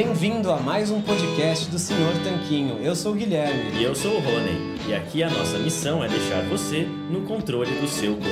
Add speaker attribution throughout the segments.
Speaker 1: Bem-vindo a mais um podcast do Senhor Tanquinho. Eu sou o Guilherme.
Speaker 2: E eu sou o Rony. E aqui a nossa missão é deixar você no controle do seu corpo.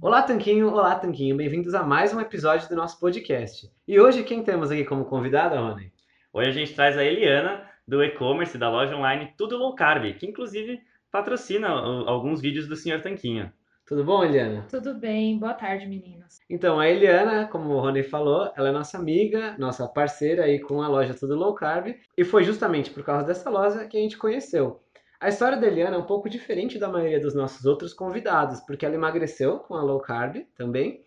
Speaker 1: Olá, Tanquinho. Olá, Tanquinho. Bem-vindos a mais um episódio do nosso podcast. E hoje quem temos aqui como convidada, Rony?
Speaker 2: Hoje a gente traz a Eliana do e-commerce da loja online Tudo Low Carb, que inclusive patrocina alguns vídeos do Senhor Tanquinho.
Speaker 1: Tudo bom, Eliana?
Speaker 3: Tudo bem, boa tarde, meninos.
Speaker 1: Então, a Eliana, como o Rony falou, ela é nossa amiga, nossa parceira aí com a loja Tudo Low Carb, e foi justamente por causa dessa loja que a gente conheceu. A história da Eliana é um pouco diferente da maioria dos nossos outros convidados, porque ela emagreceu com a low carb também,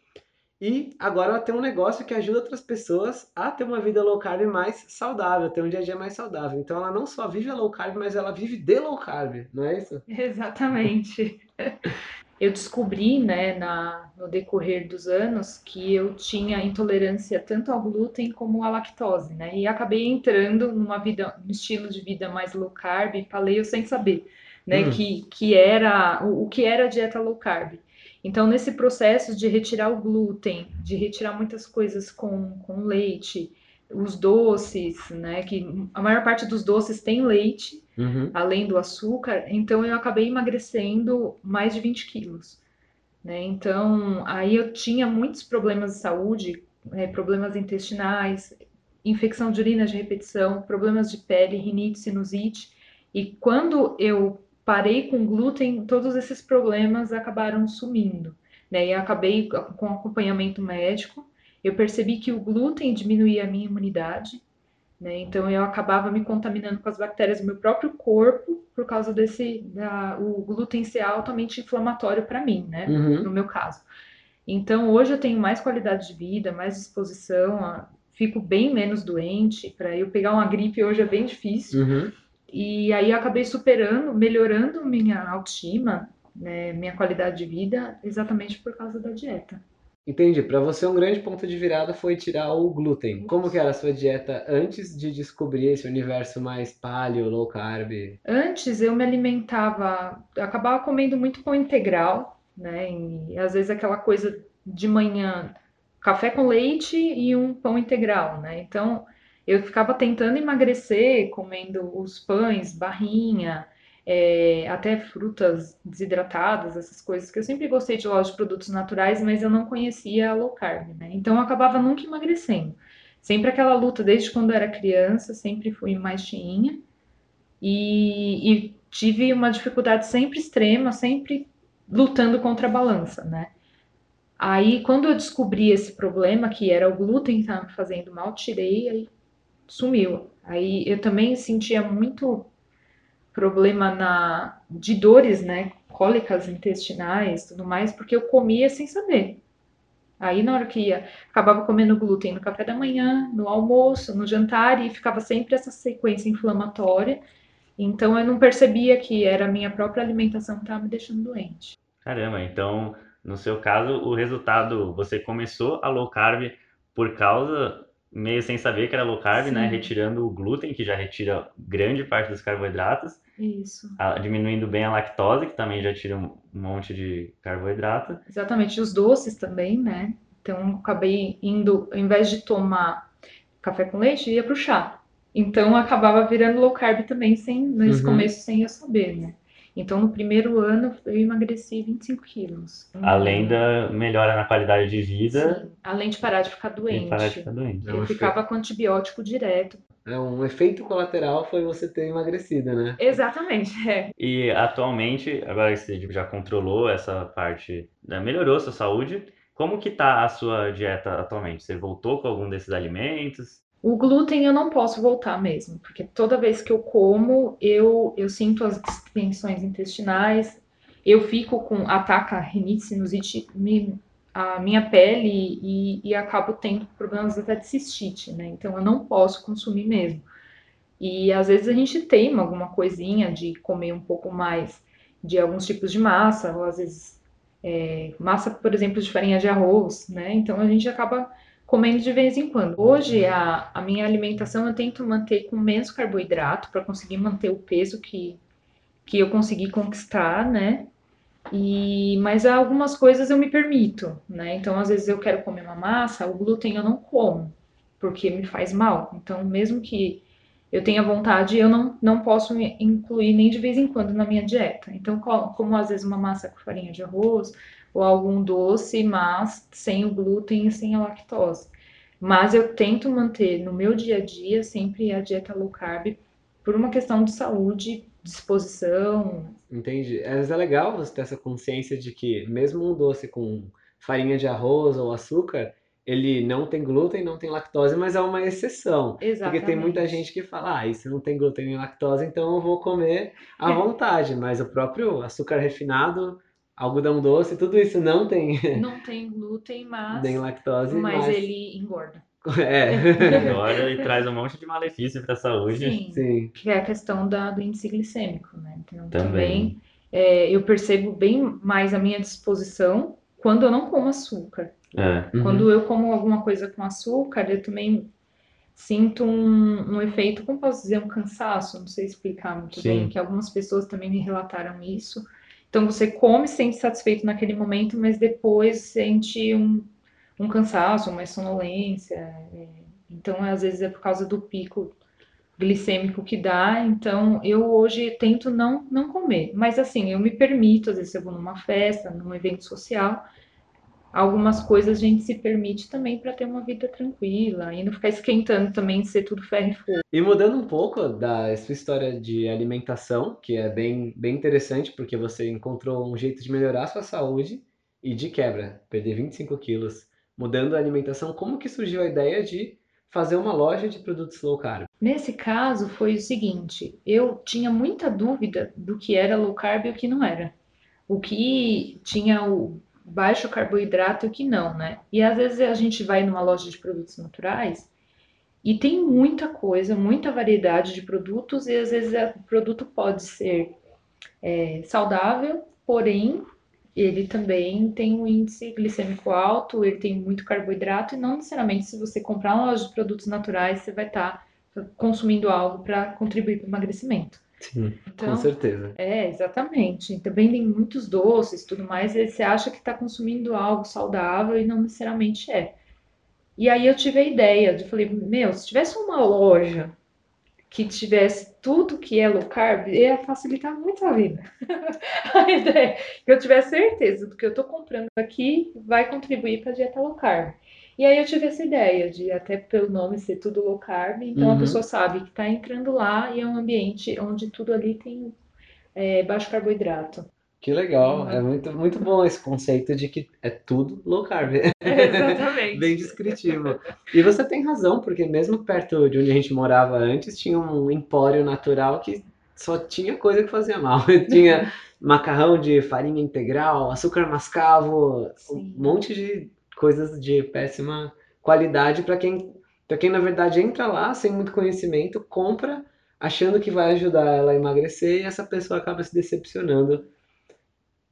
Speaker 1: e agora ela tem um negócio que ajuda outras pessoas a ter uma vida low carb mais saudável, ter um dia a dia mais saudável. Então ela não só vive a low carb, mas ela vive de low carb, não é isso?
Speaker 3: Exatamente. eu descobri, né, na, no decorrer dos anos, que eu tinha intolerância tanto ao glúten como à lactose, né? E acabei entrando numa vida, um estilo de vida mais low carb, paleo sem saber, né, hum. que, que era o, o que era a dieta low carb. Então, nesse processo de retirar o glúten, de retirar muitas coisas com, com leite, os doces, né? Que a maior parte dos doces tem leite, uhum. além do açúcar. Então eu acabei emagrecendo mais de 20 quilos. Né? Então aí eu tinha muitos problemas de saúde, né? problemas intestinais, infecção de urina de repetição, problemas de pele, rinite, sinusite. E quando eu parei com glúten, todos esses problemas acabaram sumindo. Né? E acabei com acompanhamento médico eu percebi que o glúten diminuía a minha imunidade, né? Então eu acabava me contaminando com as bactérias do meu próprio corpo por causa desse da, o glúten ser altamente inflamatório para mim, né? Uhum. No meu caso. Então hoje eu tenho mais qualidade de vida, mais disposição, fico bem menos doente. Para eu pegar uma gripe hoje é bem difícil. Uhum. E aí eu acabei superando, melhorando minha autoestima, né, minha qualidade de vida, exatamente por causa da dieta.
Speaker 1: Entendi. Para você, um grande ponto de virada foi tirar o glúten. Como que era a sua dieta antes de descobrir esse universo mais paleo, low carb?
Speaker 3: Antes eu me alimentava, eu acabava comendo muito pão integral, né? E às vezes aquela coisa de manhã, café com leite e um pão integral, né? Então eu ficava tentando emagrecer, comendo os pães, barrinha, é, até frutas desidratadas, essas coisas, que eu sempre gostei de loja de produtos naturais, mas eu não conhecia a low carb, né? Então eu acabava nunca emagrecendo. Sempre aquela luta, desde quando eu era criança, sempre fui mais cheinha. E, e tive uma dificuldade sempre extrema, sempre lutando contra a balança, né? Aí, quando eu descobri esse problema, que era o glúten que estava me fazendo mal, tirei, aí sumiu. Aí eu também sentia muito problema na, de dores, né? Cólicas intestinais, tudo mais, porque eu comia sem saber. Aí na hora que ia, acabava comendo glúten no café da manhã, no almoço, no jantar e ficava sempre essa sequência inflamatória. Então eu não percebia que era a minha própria alimentação que estava me deixando doente.
Speaker 2: Caramba, então no seu caso o resultado, você começou a low carb por causa meio sem saber que era low carb, né? Sim. né? Retirando o glúten, que já retira grande parte dos carboidratos.
Speaker 3: Isso.
Speaker 2: A, diminuindo bem a lactose, que também já tira um monte de carboidrato.
Speaker 3: Exatamente, os doces também, né? Então, acabei indo, ao invés de tomar café com leite, ia pro chá. Então, acabava virando low carb também, sem, nesse uhum. começo, sem eu saber, né? Então, no primeiro ano, eu emagreci 25 quilos.
Speaker 2: Além da melhora na qualidade de vida.
Speaker 3: Sim. Além de parar de ficar doente.
Speaker 2: parar de ficar doente.
Speaker 3: Eu ficava com antibiótico direto.
Speaker 1: É, um efeito colateral foi você ter emagrecido, né?
Speaker 3: Exatamente, é.
Speaker 2: E atualmente, agora que você já controlou essa parte, né, melhorou sua saúde, como que tá a sua dieta atualmente? Você voltou com algum desses alimentos?
Speaker 3: O glúten eu não posso voltar mesmo, porque toda vez que eu como, eu, eu sinto as distensões intestinais, eu fico com ataca rinite, sinusite, me, a minha pele e, e acabo tendo problemas até de cistite, né? Então eu não posso consumir mesmo. E às vezes a gente teima alguma coisinha de comer um pouco mais de alguns tipos de massa, ou às vezes é, massa, por exemplo, de farinha de arroz, né? Então a gente acaba comendo de vez em quando. Hoje a, a minha alimentação eu tento manter com menos carboidrato para conseguir manter o peso que, que eu consegui conquistar, né? E, mas algumas coisas eu me permito, né? Então, às vezes eu quero comer uma massa, o glúten eu não como, porque me faz mal. Então, mesmo que eu tenha vontade, eu não, não posso incluir nem de vez em quando na minha dieta. Então, como às vezes uma massa com farinha de arroz ou algum doce, mas sem o glúten e sem a lactose. Mas eu tento manter no meu dia a dia sempre a dieta low carb por uma questão de saúde, disposição.
Speaker 1: Entendi. Mas é legal você ter essa consciência de que mesmo um doce com farinha de arroz ou açúcar, ele não tem glúten, não tem lactose, mas é uma exceção.
Speaker 3: Exatamente.
Speaker 1: Porque tem muita gente que fala, ah, isso não tem glúten nem lactose, então eu vou comer à vontade. mas o próprio açúcar refinado, algodão doce, tudo isso não tem.
Speaker 3: Não tem glúten, mas.
Speaker 1: nem lactose.
Speaker 3: Mas, mas... ele engorda.
Speaker 1: É.
Speaker 2: Engorda e traz um monte de malefício para a saúde.
Speaker 3: Sim,
Speaker 1: Sim.
Speaker 3: Que é a questão da, do índice glicêmico, né? Então,
Speaker 2: Também.
Speaker 3: também é, eu percebo bem mais a minha disposição quando eu não como açúcar.
Speaker 2: É.
Speaker 1: Uhum.
Speaker 3: Quando eu como alguma coisa com açúcar, eu também sinto um, um efeito, como posso dizer, um cansaço, não sei explicar muito
Speaker 2: Sim.
Speaker 3: bem, que algumas pessoas também me relataram isso. Então você come, se sente satisfeito naquele momento, mas depois sente um, um cansaço, uma sonolência. é. Então, às vezes é por causa do pico glicêmico que dá. Então, eu hoje tento não, não comer. Mas assim, eu me permito, às vezes eu vou numa festa, num evento social, algumas coisas a gente se permite também para ter uma vida tranquila e não ficar esquentando também de ser tudo ferro e fogo.
Speaker 1: E mudando um pouco da sua história de alimentação, que é bem, bem interessante, porque você encontrou um jeito de melhorar a sua saúde e de quebra, perder 25 quilos, mudando a alimentação, como que surgiu a ideia de fazer uma loja de produtos low carb?
Speaker 3: Nesse caso, foi o seguinte: eu tinha muita dúvida do que era low carb e o que não era. O que tinha o baixo carboidrato e o que não, né? E às vezes a gente vai numa loja de produtos naturais e tem muita coisa, muita variedade de produtos, e às vezes o produto pode ser é, saudável, porém ele também tem um índice glicêmico alto, ele tem muito carboidrato, e não necessariamente se você comprar uma loja de produtos naturais, você vai estar consumindo algo para contribuir para o emagrecimento.
Speaker 1: Sim,
Speaker 3: Então,
Speaker 1: com certeza.
Speaker 3: é, exatamente. Também tem muitos doces e tudo mais, e você acha que está consumindo algo saudável e não necessariamente é. E aí eu tive a ideia de, falei, meu, se tivesse uma loja que tivesse tudo que é low carb, ia facilitar muito a vida. a ideia é que eu tivesse certeza do que eu estou comprando aqui vai contribuir para a dieta low carb. E aí eu tive essa ideia de, até pelo nome ser tudo low carb, então
Speaker 1: Uhum.
Speaker 3: a pessoa sabe que está entrando lá e é um ambiente onde tudo ali tem é, baixo carboidrato.
Speaker 1: Que legal,
Speaker 3: Uhum.
Speaker 1: é muito, muito bom esse conceito de que é tudo low carb.
Speaker 3: Exatamente.
Speaker 1: Bem descritivo. E você tem razão, porque mesmo perto de onde a gente morava antes, tinha um empório natural que só tinha coisa que fazia mal. Tinha macarrão de farinha integral, açúcar mascavo,
Speaker 3: Sim.
Speaker 1: um monte de coisas de péssima qualidade para quem, para quem na verdade entra lá sem muito conhecimento, compra achando que vai ajudar ela a emagrecer e essa pessoa acaba se decepcionando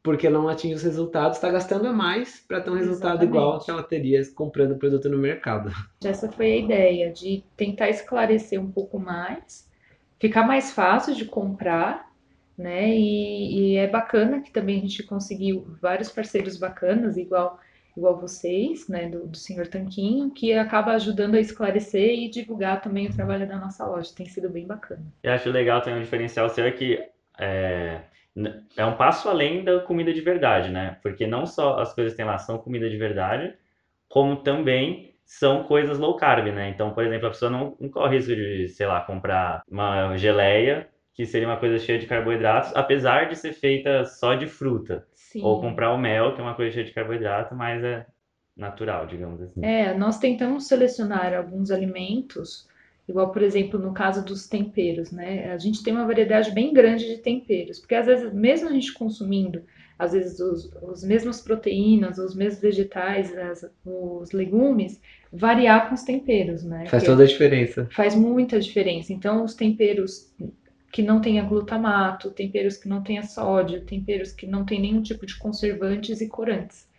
Speaker 1: porque não atinge os resultados, está gastando a mais para ter um resultado igual
Speaker 3: Exatamente.
Speaker 1: que ela teria comprando o produto no mercado.
Speaker 3: Essa foi a ideia, de tentar esclarecer um pouco mais, ficar mais fácil de comprar, né? E, e é bacana que também a gente conseguiu vários parceiros bacanas, igual, igual vocês, né? Do, do Senhor Tanquinho, que acaba ajudando a esclarecer e divulgar também o trabalho da nossa loja. Tem sido bem bacana.
Speaker 2: Eu acho legal também um diferencial seu é que é, é um passo além da comida de verdade, né? Porque não só as coisas que tem lá são comida de verdade, como também são coisas low carb, né? Então, por exemplo, a pessoa não, não corre risco de, sei lá, comprar uma geleia, que seria uma coisa cheia de carboidratos, apesar de ser feita só de fruta.
Speaker 3: Sim.
Speaker 2: Ou comprar o mel, que é uma coisa cheia de carboidrato, mas é, natural, digamos assim.
Speaker 3: É, nós tentamos selecionar alguns alimentos, igual, por exemplo, no caso dos temperos, né? A gente tem uma variedade bem grande de temperos, porque às vezes, mesmo a gente consumindo, às vezes, os, os mesmos proteínas, os mesmos vegetais, as, os legumes, variar com os temperos, né?
Speaker 1: Faz
Speaker 3: Que
Speaker 1: toda a diferença.
Speaker 3: faz muita diferença. Então, os temperos que não tenha glutamato, temperos que não tenha sódio, temperos que não tem nenhum tipo de conservantes e corantes.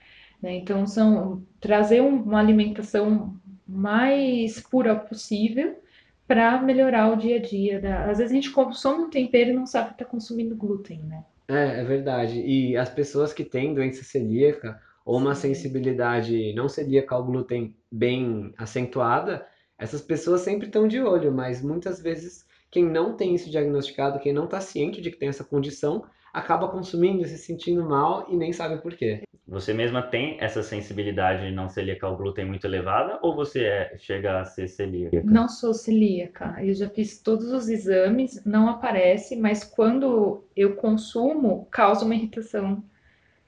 Speaker 3: né? Então, são trazer um- uma alimentação mais pura possível para melhorar o dia a dia. da- Às vezes a gente consome um tempero e não sabe que está consumindo glúten, né?
Speaker 1: É, é verdade. E as pessoas que têm doença celíaca ou uma
Speaker 3: Sim.
Speaker 1: sensibilidade não celíaca ao glúten bem acentuada, essas pessoas sempre estão de olho, mas muitas vezes quem não tem isso diagnosticado, quem não está ciente de que tem essa condição, acaba consumindo, se sentindo mal e nem sabe por quê.
Speaker 2: Você mesma tem essa sensibilidade não celíaca ao glúten muito elevada ou você é- chega a ser celíaca?
Speaker 3: Não sou celíaca. Eu já fiz todos os exames, não aparece, mas quando eu consumo, causa uma irritação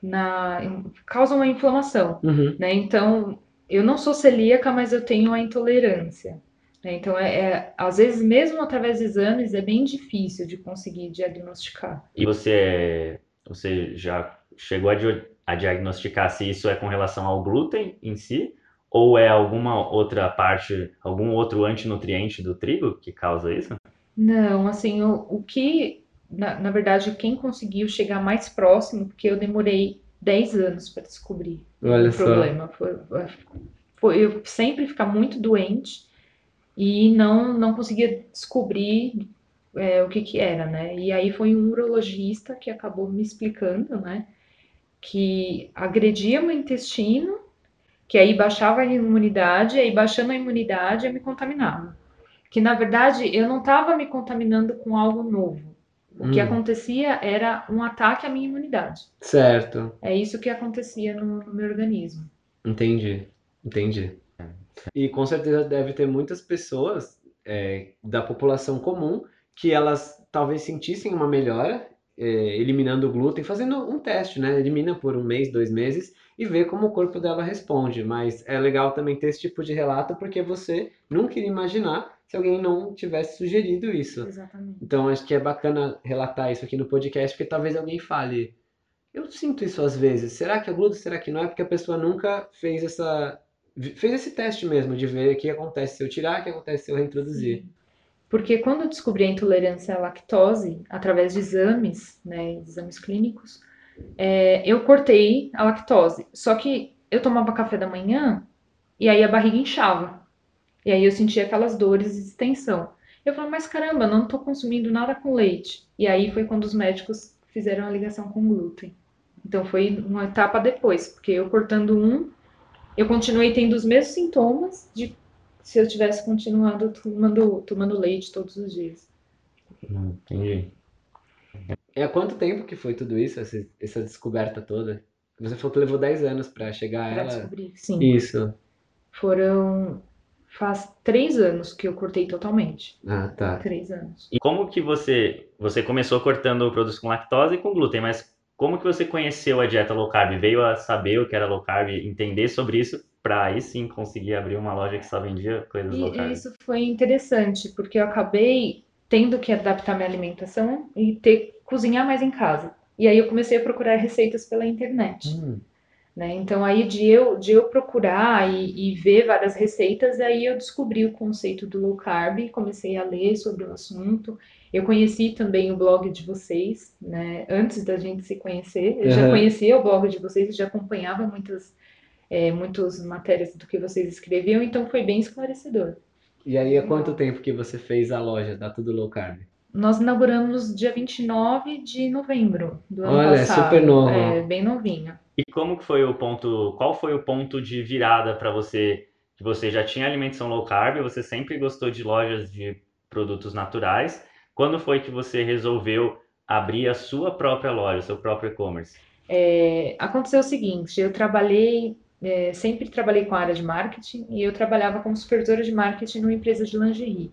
Speaker 3: na, causa uma inflamação.
Speaker 1: Uhum.
Speaker 3: né? Então, eu não sou celíaca, mas eu tenho a intolerância. Né? Então, é, é- às vezes, mesmo através de exames, é bem difícil de conseguir diagnosticar.
Speaker 2: E você, você já chegou a, di- a diagnosticar se isso é com relação ao glúten em si ou é alguma outra parte, algum outro antinutriente do trigo que causa isso?
Speaker 3: Não, assim, o, o que, na, na verdade, quem conseguiu chegar mais próximo, porque eu demorei 10 anos para descobrir
Speaker 1: Olha
Speaker 3: o
Speaker 1: só.
Speaker 3: problema. Foi, foi eu sempre ficar muito doente e não, não conseguia descobrir é, o que que era, né? E aí foi um urologista que acabou me explicando, né? Que agredia meu intestino, que aí baixava a imunidade, aí baixando a imunidade eu me contaminava. Que na verdade eu não estava me contaminando com algo novo. O que
Speaker 1: Hum.
Speaker 3: acontecia era um ataque à minha imunidade.
Speaker 1: Certo,
Speaker 3: É isso que acontecia no, no meu organismo.
Speaker 1: entendi, entendi. E com certeza deve ter muitas pessoas é, da população comum que elas talvez sentissem uma melhora, é, eliminando o glúten, fazendo um teste, né? Elimina por um mês, dois meses e vê como o corpo dela responde. Mas é legal também ter esse tipo de relato porque você nunca iria imaginar se alguém não tivesse sugerido isso.
Speaker 3: Exatamente.
Speaker 1: Então acho que é bacana relatar isso aqui no podcast, porque talvez alguém fale, eu sinto isso às vezes, será que é glúten, será que não é? Porque a pessoa nunca fez essa fez esse teste mesmo de ver o que acontece se eu tirar, o que acontece se eu reintroduzir.
Speaker 3: Porque quando eu descobri a intolerância à lactose, através de exames, né, exames clínicos, é, eu cortei a lactose. Só que eu tomava café da manhã e aí a barriga inchava. E aí eu sentia aquelas dores de distensão. Eu falei, mas caramba, não estou consumindo nada com leite. E aí foi quando os médicos fizeram a ligação com o glúten. Então foi uma etapa depois, porque eu cortando um, eu continuei tendo os mesmos sintomas de se eu tivesse continuado tomando, tomando leite todos os dias.
Speaker 2: Hum, Entendi.
Speaker 1: E há quanto tempo que foi tudo isso, essa, essa descoberta toda? Você falou que levou 10 anos pra chegar a
Speaker 3: Pra
Speaker 1: ela.
Speaker 3: descobrir. Sim.
Speaker 1: Isso.
Speaker 3: Foram. Faz três anos que eu cortei totalmente.
Speaker 1: Ah, tá.
Speaker 3: Três anos.
Speaker 2: E como que você, você começou cortando produtos com lactose e com glúten, mas como que você conheceu a dieta low carb? Veio a saber o que era low carb, entender sobre isso, para aí sim conseguir abrir uma loja que só vendia coisas low
Speaker 3: E
Speaker 2: carb?
Speaker 3: isso foi interessante, porque eu acabei tendo que adaptar minha alimentação e ter cozinhar mais em casa. E aí eu comecei a procurar receitas pela internet.
Speaker 1: Hum,
Speaker 3: né? Então aí de eu, de eu procurar e, e ver várias receitas, aí eu descobri o conceito do low carb, comecei a ler sobre o assunto. Eu conheci também o blog de vocês, né? Antes da gente se conhecer, eu já
Speaker 1: Aham.
Speaker 3: conhecia o blog de vocês, já acompanhava muitas, é, muitas matérias do que vocês escreviam, então foi bem esclarecedor.
Speaker 1: E aí, há quanto tempo que você fez a loja da Tudo Low Carb?
Speaker 3: Nós inauguramos dia 29 de novembro do ano
Speaker 1: Olha, é
Speaker 3: passado.
Speaker 1: super novo.
Speaker 3: É, bem novinho.
Speaker 2: E como que foi o ponto, qual foi o ponto de virada para você, que você já tinha alimentação low carb, você sempre gostou de lojas de produtos naturais, quando foi que você resolveu abrir a sua própria loja, seu próprio e-commerce?
Speaker 3: É, aconteceu o seguinte, eu trabalhei, é, sempre trabalhei com a área de marketing e eu trabalhava como supervisora de marketing numa empresa de lingerie,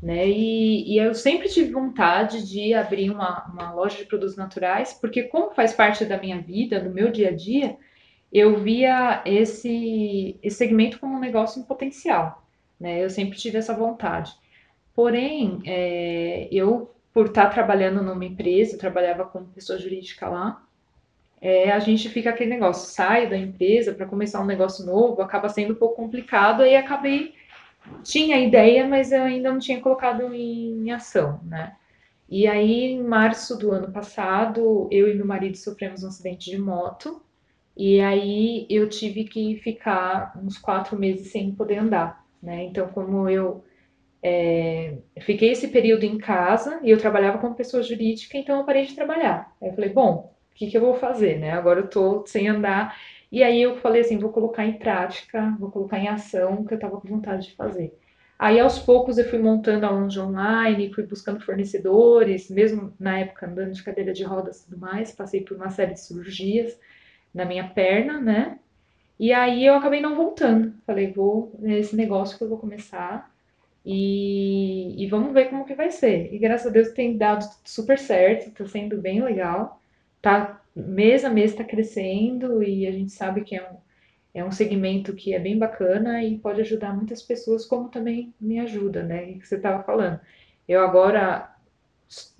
Speaker 3: né? E, e eu sempre tive vontade de abrir uma, uma loja de produtos naturais, porque como faz parte da minha vida, do meu dia a dia, eu via esse, esse segmento como um negócio em potencial, né? Eu sempre tive essa vontade. Porém, é, eu, por estar trabalhando numa empresa, trabalhava como pessoa jurídica lá, é, a gente fica aquele negócio, sai da empresa para começar um negócio novo, acaba sendo um pouco complicado, aí acabei, tinha ideia, mas eu ainda não tinha colocado em, em ação, né? E aí, em março do ano passado, eu e meu marido sofremos um acidente de moto, e aí eu tive que ficar uns quatro meses sem poder andar, né? Então, como eu é, fiquei esse período em casa e eu trabalhava como pessoa jurídica, então eu parei de trabalhar. Aí eu falei, bom, o que, que eu vou fazer, né? Agora eu tô sem andar. E aí eu falei assim, vou colocar em prática, vou colocar em ação o que eu tava com vontade de fazer. Aí aos poucos eu fui montando a loja online, fui buscando fornecedores, mesmo na época andando de cadeira de rodas e tudo mais, passei por uma série de cirurgias na minha perna, né? E aí eu acabei não voltando. Falei, vou nesse negócio que eu vou começar e, e vamos ver como que vai ser. E graças a Deus tem dado super certo, tá sendo bem legal tá mês a mês está crescendo e a gente sabe que é um, é um segmento que é bem bacana e pode ajudar muitas pessoas, como também me ajuda, né? Que você estava falando. Eu agora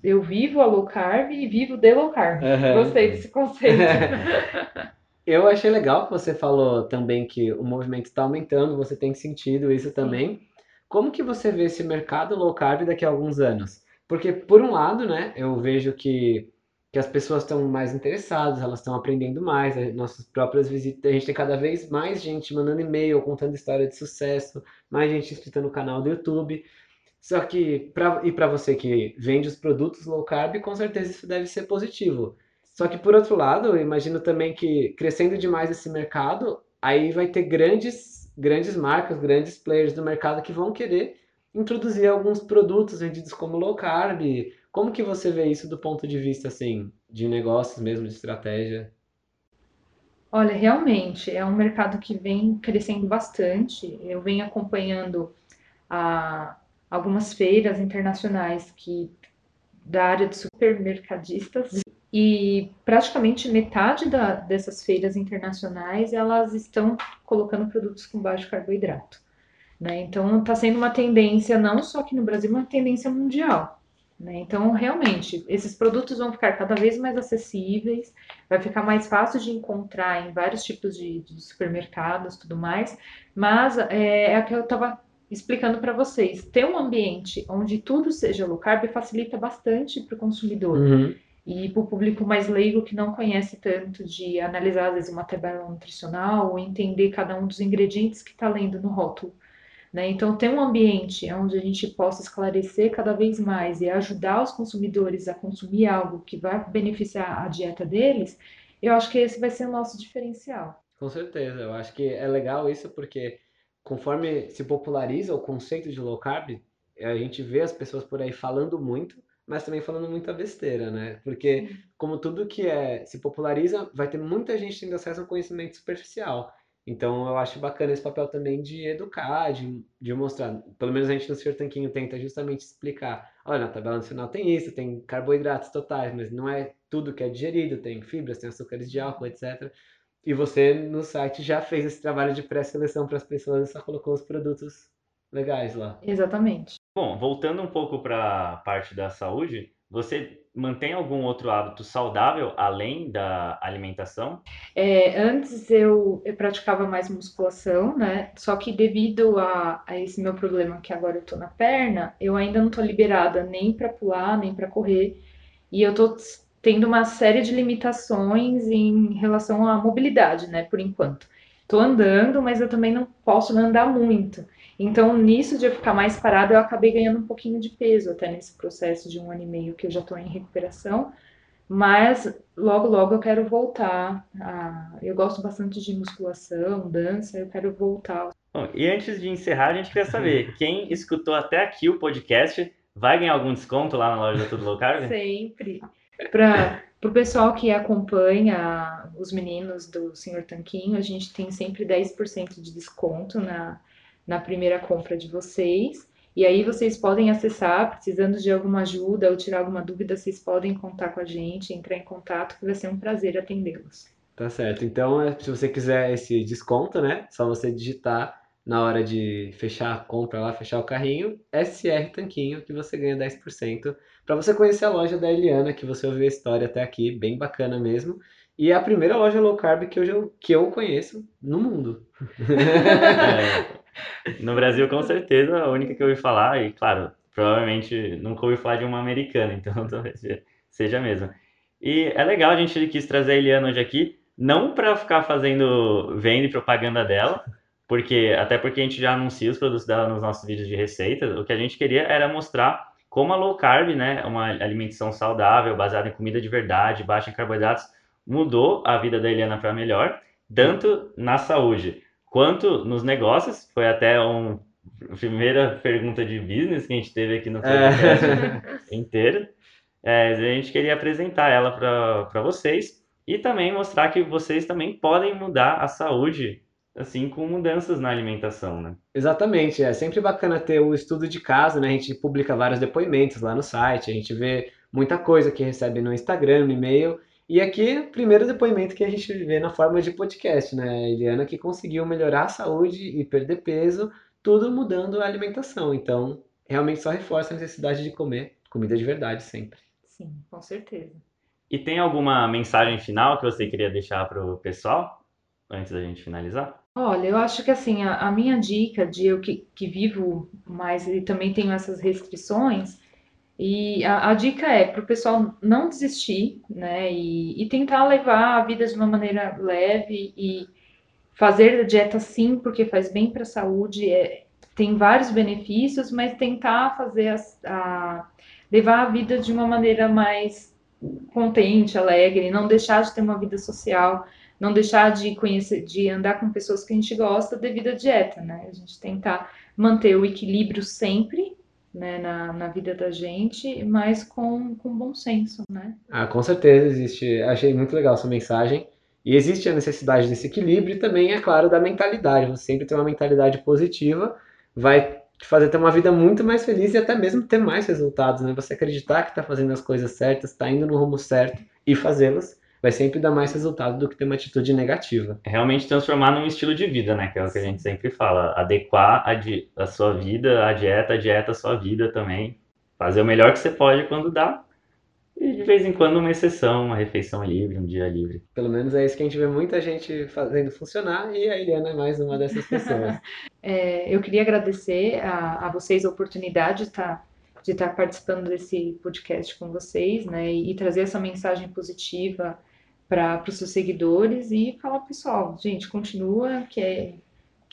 Speaker 3: eu vivo a low carb e vivo de low carb. Uhum. Gostei desse conceito.
Speaker 1: eu achei legal que você falou também que o movimento está aumentando, você tem sentido isso também. Sim. Como que você vê esse mercado low carb daqui a alguns anos? Porque, por um lado, né, eu vejo que que as pessoas estão mais interessadas, elas estão aprendendo mais, nossas próprias visitas, a gente tem cada vez mais gente mandando e-mail, contando história de sucesso, mais gente inscrita no canal do YouTube. Só que, pra, e para você que vende os produtos low carb, com certeza isso deve ser positivo. Só que, por outro lado, eu imagino também que crescendo demais esse mercado, aí vai ter grandes, grandes marcas, grandes players do mercado que vão querer introduzir alguns produtos vendidos como low carb, como que você vê isso do ponto de vista assim, de negócios mesmo, de estratégia?
Speaker 3: Olha, realmente é um mercado que vem crescendo bastante. Eu venho acompanhando a, algumas feiras internacionais que da área de supermercadistas e praticamente metade da, dessas feiras internacionais elas estão colocando produtos com baixo carboidrato. Né? Então está sendo uma tendência não só aqui no Brasil, uma tendência mundial. Né? Então, realmente, esses produtos vão ficar cada vez mais acessíveis, vai ficar mais fácil de encontrar em vários tipos de, de supermercados tudo mais, mas é, é o que eu estava explicando para vocês. Ter um ambiente onde tudo seja low carb facilita bastante para o consumidor. Uhum. E para o público mais leigo que não conhece tanto de analisar, às vezes, uma tabela nutricional ou entender cada um dos ingredientes que está lendo no rótulo. Né? Então, ter um ambiente onde a gente possa esclarecer cada vez mais e ajudar os consumidores a consumir algo que vai beneficiar a dieta deles, eu acho que esse vai ser o nosso diferencial.
Speaker 1: Com certeza, eu acho que é legal isso porque conforme se populariza o conceito de low carb, a gente vê as pessoas por aí falando muito, mas também falando muita besteira, né? Porque como tudo que é se populariza, vai ter muita gente tendo acesso a um conhecimento superficial. Então eu acho bacana esse papel também de educar, de, de mostrar. Pelo menos a gente no Senhor Tanquinho tenta justamente explicar. Olha, na tabela nacional tem isso, tem carboidratos totais, mas não é tudo que é digerido, tem fibras, tem açúcares de álcool, etc. E você no site já fez esse trabalho de pré-seleção para as pessoas e só colocou os produtos legais lá.
Speaker 3: Exatamente.
Speaker 2: Bom, voltando um pouco para a parte da saúde, você mantém algum outro hábito saudável além da alimentação?
Speaker 3: É, antes eu, eu, praticava mais musculação, né? Só que devido a, a esse meu problema que agora eu tô na perna, eu ainda não tô liberada nem para pular, nem para correr. E eu tô tendo uma série de limitações em relação à mobilidade, né? Por enquanto. Tô andando, mas eu também não posso andar muito. Então, nisso de eu ficar mais parada, eu acabei ganhando um pouquinho de peso até nesse processo de um ano e meio que eu já estou em recuperação. Mas logo, logo eu quero voltar. A... Eu gosto bastante de musculação, dança, eu quero voltar.
Speaker 2: Bom, e antes de encerrar, a gente quer saber: quem escutou até aqui o podcast vai ganhar algum desconto lá na loja Tudo Low Carb?
Speaker 3: Sempre. Para o pessoal que acompanha os meninos do Senhor Tanquinho, a gente tem sempre 10% de desconto na, na primeira compra de vocês. E aí vocês podem acessar, precisando de alguma ajuda ou tirar alguma dúvida, vocês podem contar com a gente, entrar em contato, que vai ser um prazer atendê-los.
Speaker 1: Tá certo. Então, é, se você quiser esse desconto, né? Só você digitar na hora de fechar a compra lá, fechar o carrinho, SR Tanquinho, que você ganha 10%. Para você conhecer a loja da Eliana, que você ouviu a história até aqui, bem bacana mesmo. E é a primeira loja low carb que eu, que eu conheço no mundo.
Speaker 2: É, no Brasil, com certeza, a única que eu ouvi falar, e claro, provavelmente nunca ouvi falar de uma americana, então talvez seja mesmo. E é legal, a gente quis trazer a Eliana hoje aqui, não para ficar fazendo venda e propaganda dela, porque até porque a gente já anuncia os produtos dela nos nossos vídeos de receitas, o que a gente queria era mostrar como a low carb, né, uma alimentação saudável, baseada em comida de verdade, baixa em carboidratos, mudou a vida da Eliana para melhor, tanto na saúde quanto nos negócios. Foi até uma primeira pergunta de business que a gente teve aqui no é. podcast é. inteiro. É, a gente queria apresentar ela para vocês e também mostrar que vocês também podem mudar a saúde assim com mudanças na alimentação, né?
Speaker 1: Exatamente, é sempre bacana ter o estudo de caso, né? A gente publica vários depoimentos lá no site, a gente vê muita coisa que recebe no Instagram, no e-mail. E aqui, primeiro depoimento que a gente vê na forma de podcast, né? A Eliana que conseguiu melhorar a saúde e perder peso, tudo mudando a alimentação. Então, realmente só reforça a necessidade de comer comida de verdade sempre.
Speaker 3: Sim, com certeza.
Speaker 2: E tem alguma mensagem final que você queria deixar para o pessoal antes da gente finalizar?
Speaker 3: Olha, eu acho que assim, a, a minha dica de eu que, que vivo mais e também tenho essas restrições, e a, a dica é para o pessoal não desistir, né? E, e, tentar levar a vida de uma maneira leve e fazer a dieta sim, porque faz bem para a saúde, é, tem vários benefícios, mas tentar fazer a, levar a vida de uma maneira mais contente, alegre, não deixar de ter uma vida social, não deixar de conhecer, de andar com pessoas que a gente gosta devido à dieta, né? A gente tentar manter o equilíbrio sempre, né, na, na vida da gente, mas com, com bom senso, né?
Speaker 1: Ah, com certeza existe. Achei muito legal essa mensagem. E existe a necessidade desse equilíbrio e também, é claro, da mentalidade. Você sempre ter uma mentalidade positiva vai te fazer ter uma vida muito mais feliz e até mesmo ter mais resultados, né? Você acreditar que está fazendo as coisas certas, está indo no rumo certo e fazê-las vai sempre dar mais resultado do que ter uma atitude negativa.
Speaker 2: Realmente transformar num estilo de vida, né? Que é o que a gente sempre fala. Adequar a, di a sua vida, a dieta, a dieta a sua vida também. Fazer o melhor que você pode quando dá. E de vez em quando uma exceção, uma refeição livre, um dia livre.
Speaker 1: Pelo menos é isso que a gente vê muita gente fazendo funcionar e a Eliana é mais uma dessas pessoas.
Speaker 3: é, eu queria agradecer a, a vocês a oportunidade de estar tá, de estar tá participando desse podcast com vocês, né, e, e trazer essa mensagem positiva para os seus seguidores e falar, pessoal, gente, continua, que é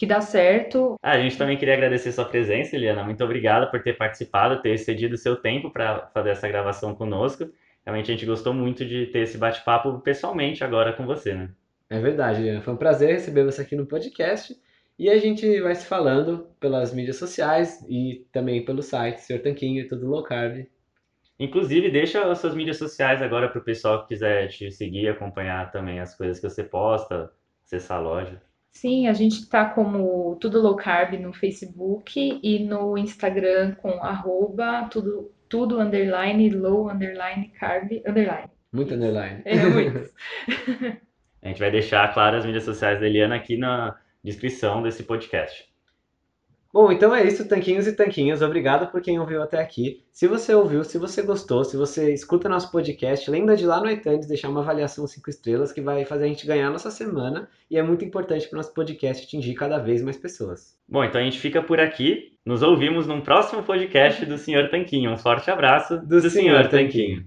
Speaker 3: que dá certo.
Speaker 2: Ah, a gente também queria agradecer sua presença, Eliana. Muito obrigada por ter participado, ter cedido seu tempo para fazer essa gravação conosco. Realmente a gente gostou muito de ter esse bate-papo pessoalmente agora com você, né?
Speaker 1: É verdade, Eliana. Foi um prazer receber você aqui no podcast. E a gente vai se falando pelas mídias sociais e também pelo site, Senhor Tanquinho e tudo low carb.
Speaker 2: Inclusive, deixa as suas mídias sociais agora para o pessoal que quiser te seguir, acompanhar também as coisas que você posta, acessar a loja.
Speaker 3: Sim, a gente está como Tudo Low Carb no Facebook e no Instagram com arroba tudo, tudo underline, low underline, carb underline.
Speaker 1: Muito underline.
Speaker 3: É, muito.
Speaker 2: a gente vai deixar, claro, as mídias sociais da Eliana aqui na descrição desse podcast.
Speaker 1: Bom, então é isso, tanquinhos e tanquinhas. Obrigado por quem ouviu até aqui. Se você ouviu, se você gostou, se você escuta nosso podcast, lembra de lá no iTunes deixar uma avaliação 5 estrelas que vai fazer a gente ganhar a nossa semana e é muito importante para o nosso podcast atingir cada vez mais pessoas.
Speaker 2: Bom, então a gente fica por aqui. Nos ouvimos num próximo podcast do Senhor Tanquinho. Um forte abraço
Speaker 1: do, do Senhor Tanquinho.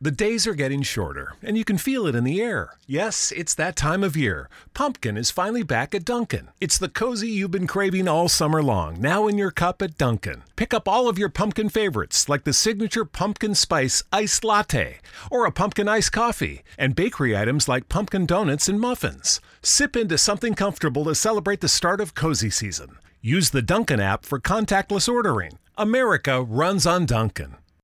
Speaker 4: The days are getting shorter, and you can feel it in the air. Yes, it's that time of year. Pumpkin is finally back at Dunkin'. It's the cozy you've been craving all summer long, now in your cup at Dunkin'. Pick up all of your pumpkin favorites, like the signature pumpkin spice iced latte, or a pumpkin iced coffee, and bakery items like pumpkin donuts and muffins. Sip into something comfortable to celebrate the start of cozy season. Use the Dunkin' app for contactless ordering. America runs on Dunkin'.